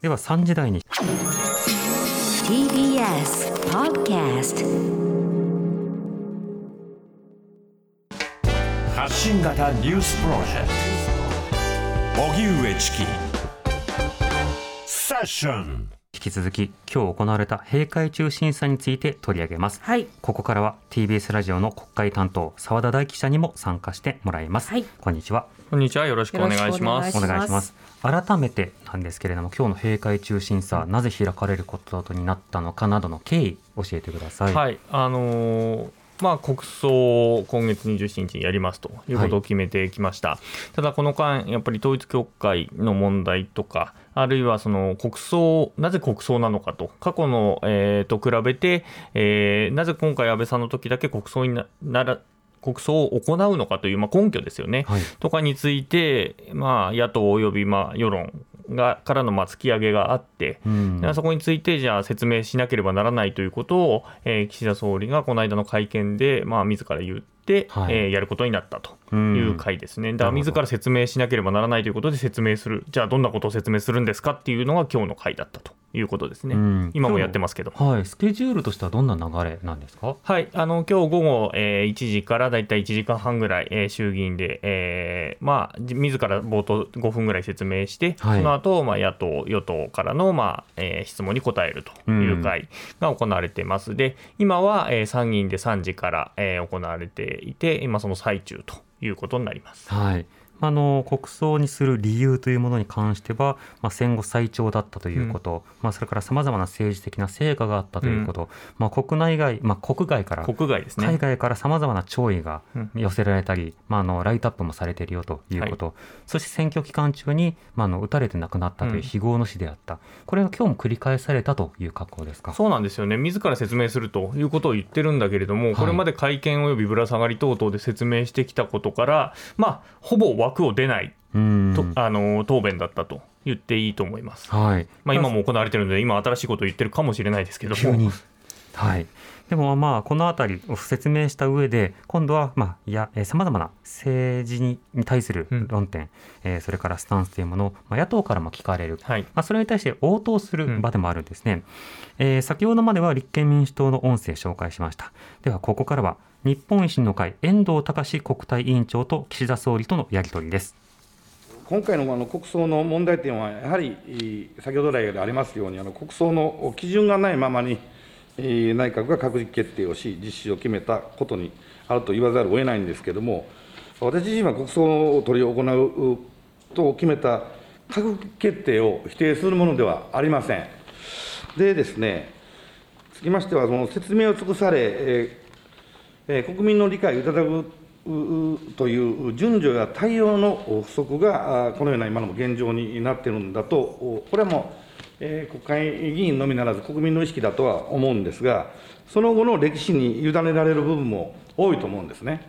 では3時台に。TBS Podcast 発信型ニュースプロジェクト。荻上チキ。セッション。引き続き今日行われた閉会中審査について取り上げます。はい。ここからは TBS ラジオの国会担当澤田大記者にも参加してもらいます、はい。こんにちはこんにちは。よろしくお願いします。お願いします。改めてなんですけれども今日の閉会中審査、なぜ開かれることになったのかなどの経緯教えてください。はい、あのーまあ、国葬を今月27日にやりますということを決めてきました、ただこの間、やっぱり統一教会の問題とか、あるいはその国葬、なぜ国葬なのかと、過去の、えーと比べて、えーなぜ今回、安倍さんの時だけ国葬にななら国葬を行うのかという、まあ、根拠ですよね、はい。とかについて、まあ、野党およびまあ世論がからのまあ突き上げがあって、うん。でそこについてじゃあ説明しなければならないということを、えー岸田総理がこの間の会見で、まあ、自ら言って、はい。えーやることになったという回ですね、だから自ら説明しなければならないということで説明する、じゃあどんなことを説明するんですかっていうのが今日の回だったということですね、うん。今もやってますけど。はい。スケジュールとしてはどんな流れなんですか？はい、あの今日午後、えー1時からだいたい1時間半ぐらい、えー衆議院で、えーまあ、じ自ら冒頭5分ぐらい説明して、はい。その後、まあ野党、与党からの、まあえー質問に答えるという会が行われています。で、今は、えー参議院で3時から、えー行われていて、今その最中ということになります。はい。あの国葬にする理由というものに関しては、まあ、戦後最長だったということ、まあ、それからさまざまな政治的な成果があったということ、まあ、国内外、まあ、国外から国外ですね。海外からさまざまな弔意がうん。寄せられたり、まあ、あのライトアップもされているよということ、そして選挙期間中に、まあ、あの撃たれて亡くなったといううん。非業の死であった、これが今日も繰り返されたという格好ですか？そうなんですよね、自ら説明するということを言ってるんだけれども、い。これまで会見およびぶら下がり等々で説明してきたことから、まあ、ほぼ枠を出ないうんと、あの答弁だったと言っていいと思います。はいまあ、今も行われてるので、今、新しいことを言ってるかもしれないですけども。はい。でもまあこのあたりを説明した上で今度はまあいやさまざまな政治にに対する論点、えーそれからスタンスというものを、まあ、野党からも聞かれる、はい。まあ、それに対して応答する場でもあるんですね、えー先ほどまでは立憲民主党の音声紹介しました。ではここからは日本維新の会遠藤隆国対委員長と岸田総理とのやり取りです。今回のあの国葬の問題点は、やはりえー先ほど来でありますように、あの国葬の基準がないままに、えー内閣が閣議決定をし、実施を決めたことにあると言わざるを得ないんですけれども、私自身は国葬を執り行うと決めた閣議決定を否定するものではありません。でですね、つきましては、その説明を尽くされ、え国民の理解をいただくという順序や対応の不足が、このような今の現状になっているんだと、これはもう、国会議員のみならず、国民の意識だとは思うんですが、その後の歴史に委ねられる部分も多いと思うんですね。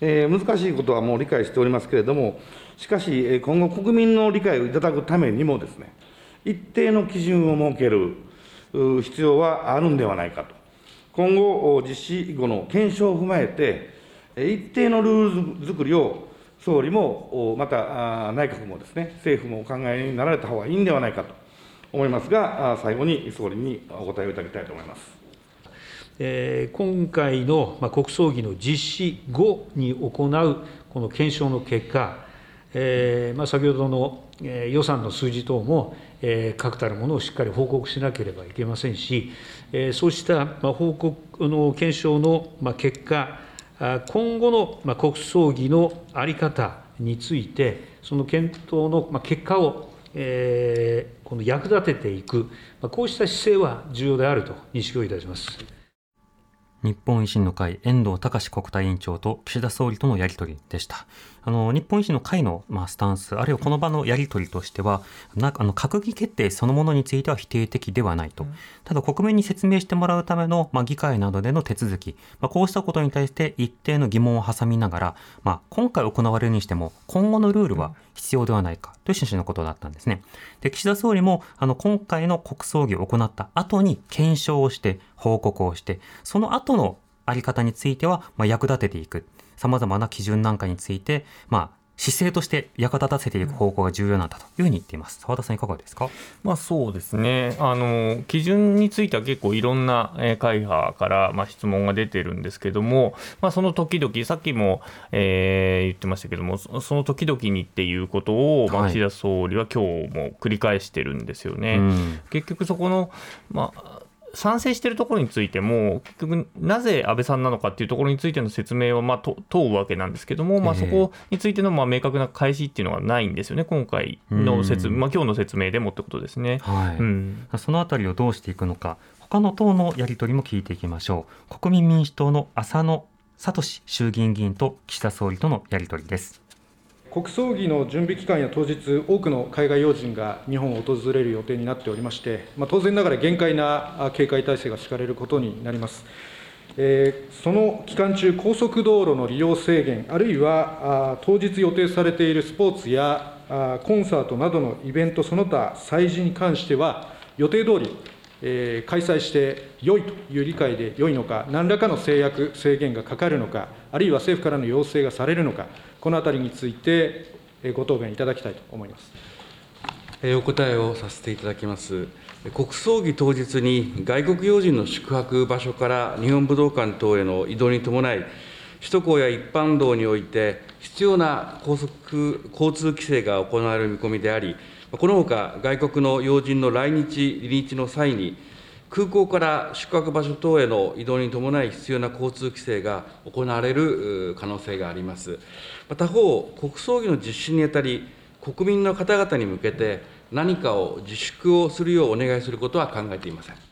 えー難しいことはもう理解しておりますけれども、しかし、今後、国民の理解をいただくためにもですね、一定の基準を設ける必要はあるんではないかと。今後、実施後の検証を踏まえて、一定のルール作りを総理も、また内閣もですね、政府もお考えになられた方がいいんではないかと思いますが、最後に総理にお答えをいただきたいと思います。今回の国葬儀の実施後に行うこの検証の結果、えま、先ほどの予算の数字等も、え確たるものをしっかり報告しなければいけませんし、えそうした報告の検証の結果、今後の国葬儀の在り方について、その検討の結果を、えこの役立てていく、こうした姿勢は重要であると認識をいたします。日本維新の会遠藤隆国対委員長と岸田総理とのやり取りでした。あの日本維新の会の、まあ、スタンス、あるいはこの場のやり取りとしては、なあの閣議決定そのものについては否定的ではないと、ただ国民に説明してもらうための、まあ、議会などでの手続き、まあ、こうしたことに対して一定の疑問を挟みながら、まあ、今回行われるにしても、今後のルールは必要ではないかという趣旨のことだったんですね。で岸田総理もあの今回の国葬儀を行った後に検証をして、報告をして、その後のあり方については、まあ、役立てていく。様々な基準なんかについて、まあ、姿勢として役立たせていく方向が重要なんだというふうに言っています。澤田さんいかがですか？まあ、そうですねあの基準については結構いろんなえー会派からまあ質問が出てるんですけども、まあ、その時々さっきも、えー言ってましたけどもそその時々にっていうことを、岸田総理は今日も繰り返してるんですよね。うん結局そこの、まあ、賛成しているところについても、結局、なぜ安倍さんなのかっていうところについての説明は、まあ、と問うわけなんですけども、まあ、ええそこについての、まあ、明確な開始っていうのがないんですよね、今回の説、うんまあ今日の説明でもってことですね。はい。うんそのあたりをどうしていくのか、他の党のやり取りも聞いていきましょう。国民民主党の浅野聡衆議院議員と岸田総理とのやり取りです。国葬儀の準備期間や当日、多くの海外要人が日本を訪れる予定になっておりまして、ま、当然ながら厳戒な警戒態勢が敷かれることになります。えーその期間中、高速道路の利用制限、あるいはあ当日予定されているスポーツやあコンサートなどのイベント、その他催事に関しては、予定通り、えー開催して良いという理解で良いのか、何らかの制約、制限がかかるのか、あるいは政府からの要請がされるのか、このあたりについて、えご答弁いただきたいと思います。えお答えをさせていただきます。国葬儀当日に外国要人の宿泊場所から日本武道館等への移動に伴い、首都高や一般道において必要な高速交通規制が行われる見込みであり、このほか外国の要人の来日、離日の際に、空港から宿泊場所等への移動に伴い必要な交通規制が行われる可能性があります。他方、国葬儀の実施にあたり、国民の方々に向けて何かを自粛をするようお願いすることは考えていません。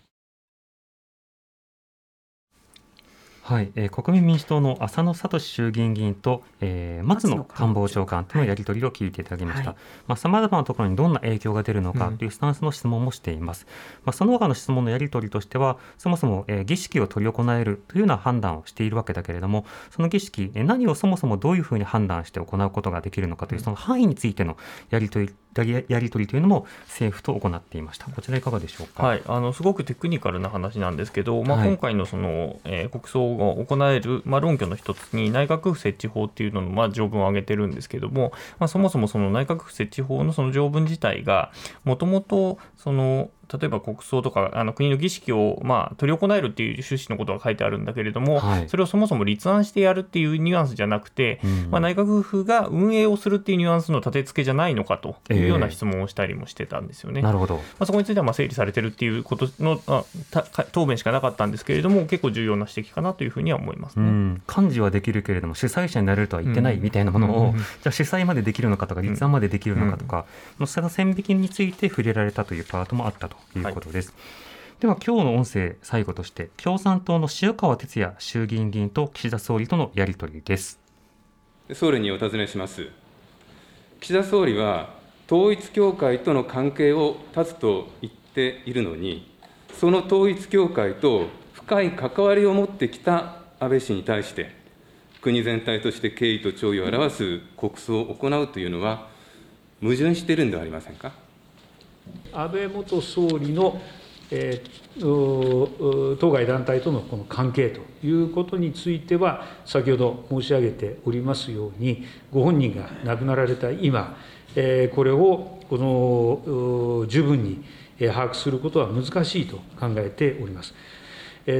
はい、えー国民民主党の浅野聡衆議院議員と、えー松野官房長官とのやり取りを聞いていただきました。はいまあ、様々なところにどんな影響が出るのかというスタンスの質問もしています。まあ、その他の質問のやり取りとしては、そもそも、えー儀式を執り行えるというような判断をしているわけだけれども、その儀式、えー何をそもそもどういうふうに判断して行うことができるのかという、その範囲についてのやり取り、やりやり取りというのも政府と行っていました。こちらいかがでしょうか？はい、あのすごくテクニカルな話なんですけど、まあ、はい今回のその、えー国葬が行える、まあ、論拠の一つに内閣府設置法っていうのの、まあ、条文を挙げてるんですけども、まあ、そもそもその内閣府設置法のその条文自体がもともとその例えば国葬とかあの国の儀式を、まあ、執り行えるっていう趣旨のことが書いてあるんだけれども、はい。それをそもそも立案してやるっていうニュアンスじゃなくて、うん。まあ、内閣府が運営をするっていうニュアンスの立て付けじゃないのかというようなええ質問をしたりもしてたんですよね。なるほど。まあ、そこについてはまあ整理されてるっていうことのあ答弁しかなかったんですけれども、結構重要な指摘かなというふうには思いますね。うん、幹事はできるけれども主催者になれるとは言ってないうんみたいなものを、うん。じゃあ主催までできるのかとか立案までできるのかとか、その線引きについて触れられたというパートもあったということです。では今日の音声最後として共産党の塩川哲也衆議院議員と岸田総理とのやり取りです。総理にお尋ねします。岸田総理は、統一教会との関係を断つと言っているのに、その統一教会と深い関わりを持ってきた安倍氏に対して、国全体として敬意と弔意を表す国葬を行うというのは、矛盾しているんではありませんか？安倍元総理の、えー当該団体とのこの関係ということについては、先ほど申し上げておりますように、ご本人が亡くなられた今、えーこれをこの十分に把握することは難しいと考えております。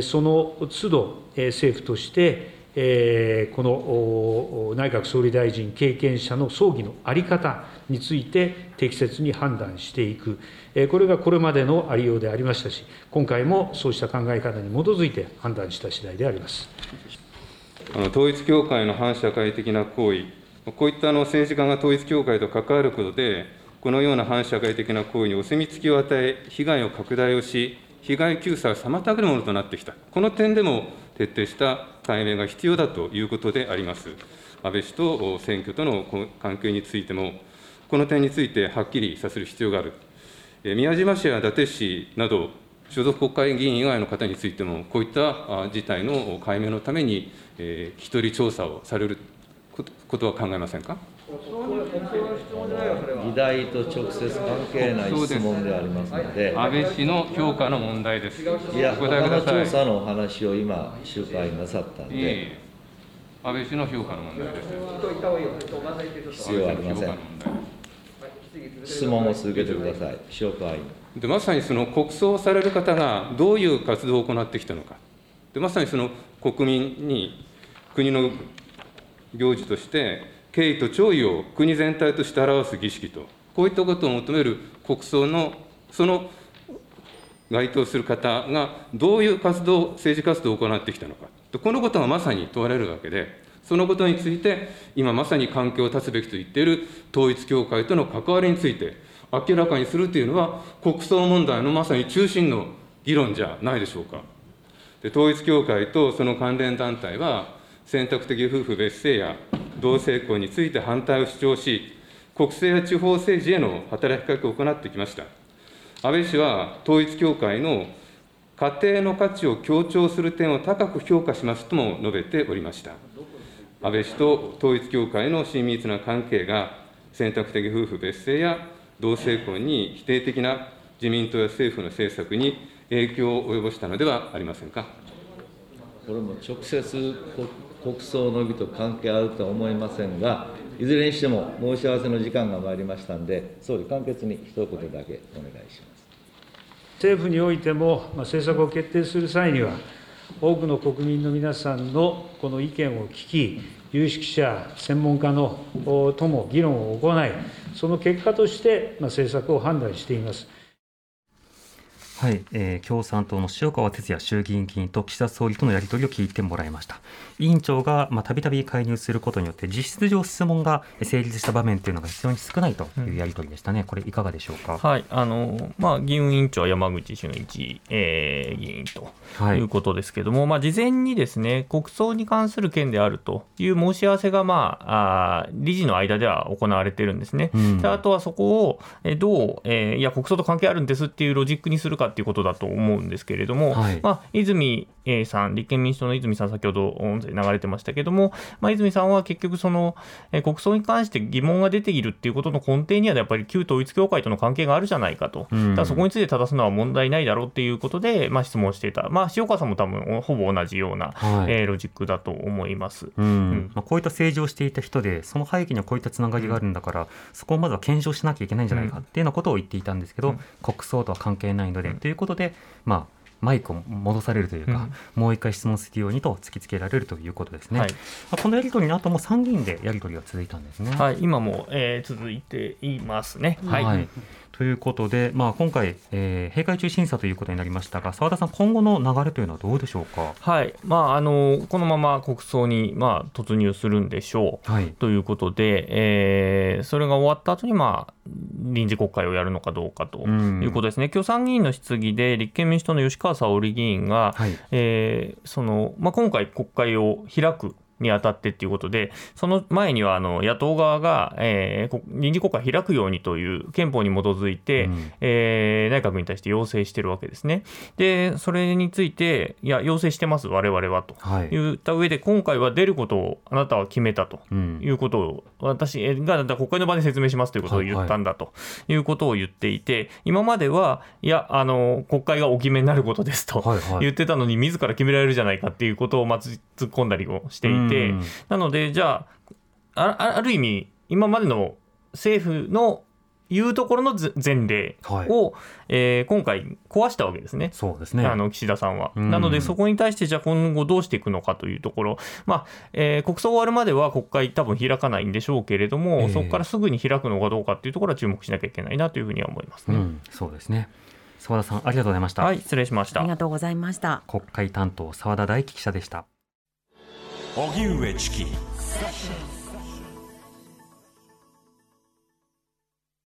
その都度、政府として、えーこの内閣総理大臣経験者の葬儀の在り方について適切に判断していく、えーこれがこれまでのありようでありましたし、今回もそうした考え方に基づいて判断した次第であります。あの統一教会の反社会的な行為、こういったあの政治家が統一教会と関わることで、このような反社会的な行為にお墨付きを与え、被害を拡大をし、被害救済を妨げるものとなってきた、この点でも徹底した解明が必要だということであります。安倍氏と選挙との関係についても、この点についてはっきりさせる必要がある。宮島氏や伊達氏など、所属国会議員以外の方についても、こういった事態の解明のために、えー聞き取り調査をされることは考えませんか？議題と直接関係ない質問でありますので、安倍氏の評価の問題です。いや、他の。調査のお話を今、集会なさったんで、安倍氏の評価の問題です。必要ありません。質問を続けてください。塩川委員。でまさにその国葬される方がどういう活動を行ってきたのか、でまさにその国民に国の行事として、敬意と弔意を国全体として表す儀式と、こういったことを求める国葬の、その該当する方がどういう活動、政治活動を行ってきたのか、このことがまさに問われるわけで、そのことについて、今まさに関係を断つべきと言っている統一教会との関わりについて、明らかにするというのは、国葬問題のまさに中心の議論じゃないでしょうか。で統一教会とその関連団体は、選択的夫婦別姓や同性婚について反対を主張し、国政や地方政治への働きかけを行ってきました。安倍氏は統一教会の家庭の価値を強調する点を高く評価しますとも述べておりました。安倍氏と統一教会の親密な関係が、選択的夫婦別姓や同性婚に否定的な自民党や政府の政策に影響を及ぼしたのではありませんか。これも直接国葬の儀と関係あるとは思いませんが、いずれにしても申し合わせの時間が参りましたんで、総理、簡潔に一言だけお願いします政府においても、政策を決定する際には、多くの国民の皆さんのこの意見を聞き、有識者、専門家のとも議論を行い、その結果として政策を判断しています。はい、えー、共産党の塩川哲也衆議院議員と岸田総理とのやり取りを聞いてもらいました。委員長がたびたび介入することによって、実質上質問が成立した場面というのが非常に少ないというやり取りでしたね、うん、これ、いかがでしょうか？はいあのまあ、議運委員長は山口俊一、えー、議員ということですけれども、はい、まあ、事前にですね国葬に関する件であるという申し合わせが、まあ、あ理事の間では行われているんですね。うん、あとはそこをどう、えー、いや、国葬と関係あるんですっていうロジックにするかっていうことだと思うんですけれども、はい、まあ、泉さん、立憲民主党の泉さん、先ほど音声流れてましたけれども、まあ、泉さんは結局その、え国葬に関して疑問が出ているっていうことの根底には、やっぱり旧統一教会との関係があるじゃないかと、うん、だそこについて正すのは問題ないだろうっていうことで、まあ、質問していた、まあ、塩川さんも多分ほぼ同じような、はい、えー、ロジックだと思います、うん。うん。まあ、こういった政治をしていた人で、その背景にはこういったつながりがあるんだから、そこをまずは検証しなきゃいけないんじゃないかっていうようなことを言っていたんですけど、国葬とは関係ないので、ということで、まあ、マイクを戻されるというか、うん、もう一回質問するようにと突きつけられるということですね。はい、このやり取りの後も参議院でやり取りが続いたんですね。はい、今も、えー、続いていますね。はい、はいということで、まあ、今回、えー、閉会中審査ということになりましたが、澤田さん、今後の流れというのはどうでしょうか、はい。まあ、あのこのまま国葬に、まあ、突入するんでしょう、はい、ということで、えー、それが終わった後にまあ、臨時国会をやるのかどうかということですね、今日参議院の質疑で、立憲民主党の吉川沙織議員が、はい、えー、そのまあ、今回、国会を開くにあたってっていうことで、その前にはあの野党側が、えー、臨時国会開くようにという憲法に基づいて、うん、えー、内閣に対して要請してるわけですね。で、それについて、いや、要請してます、われわれはと、はい、言った上で、今回は出ることをあなたは決めたと。いうことを、うん、私が国会の場で説明しますということを言ったんだと。いうことを言っていて、はいはい、今までは、いや、あの国会がお決めになることですと言ってたのに、自ら決められるじゃないかっていうことを、まず突っ込んだりをしていて、て、うん、なので、じゃあ、ある意味、今までの政府の言うところの前例を、はい、えー、今回壊したわけですね、そうですねあの岸田さんは。なので、そこに対して、じゃあ今後どうしていくのかというところ、まあえー、国葬終わるまでは国会、多分開かないんでしょうけれども、えー、そこからすぐに開くのかどうかというところは注目しなきゃいけないなというふうには思いますね。うん、そうですね澤田さんありがとうございました。はい、失礼しました。ありがとうございました。国会担当澤田大樹記者でした。荻上チキ。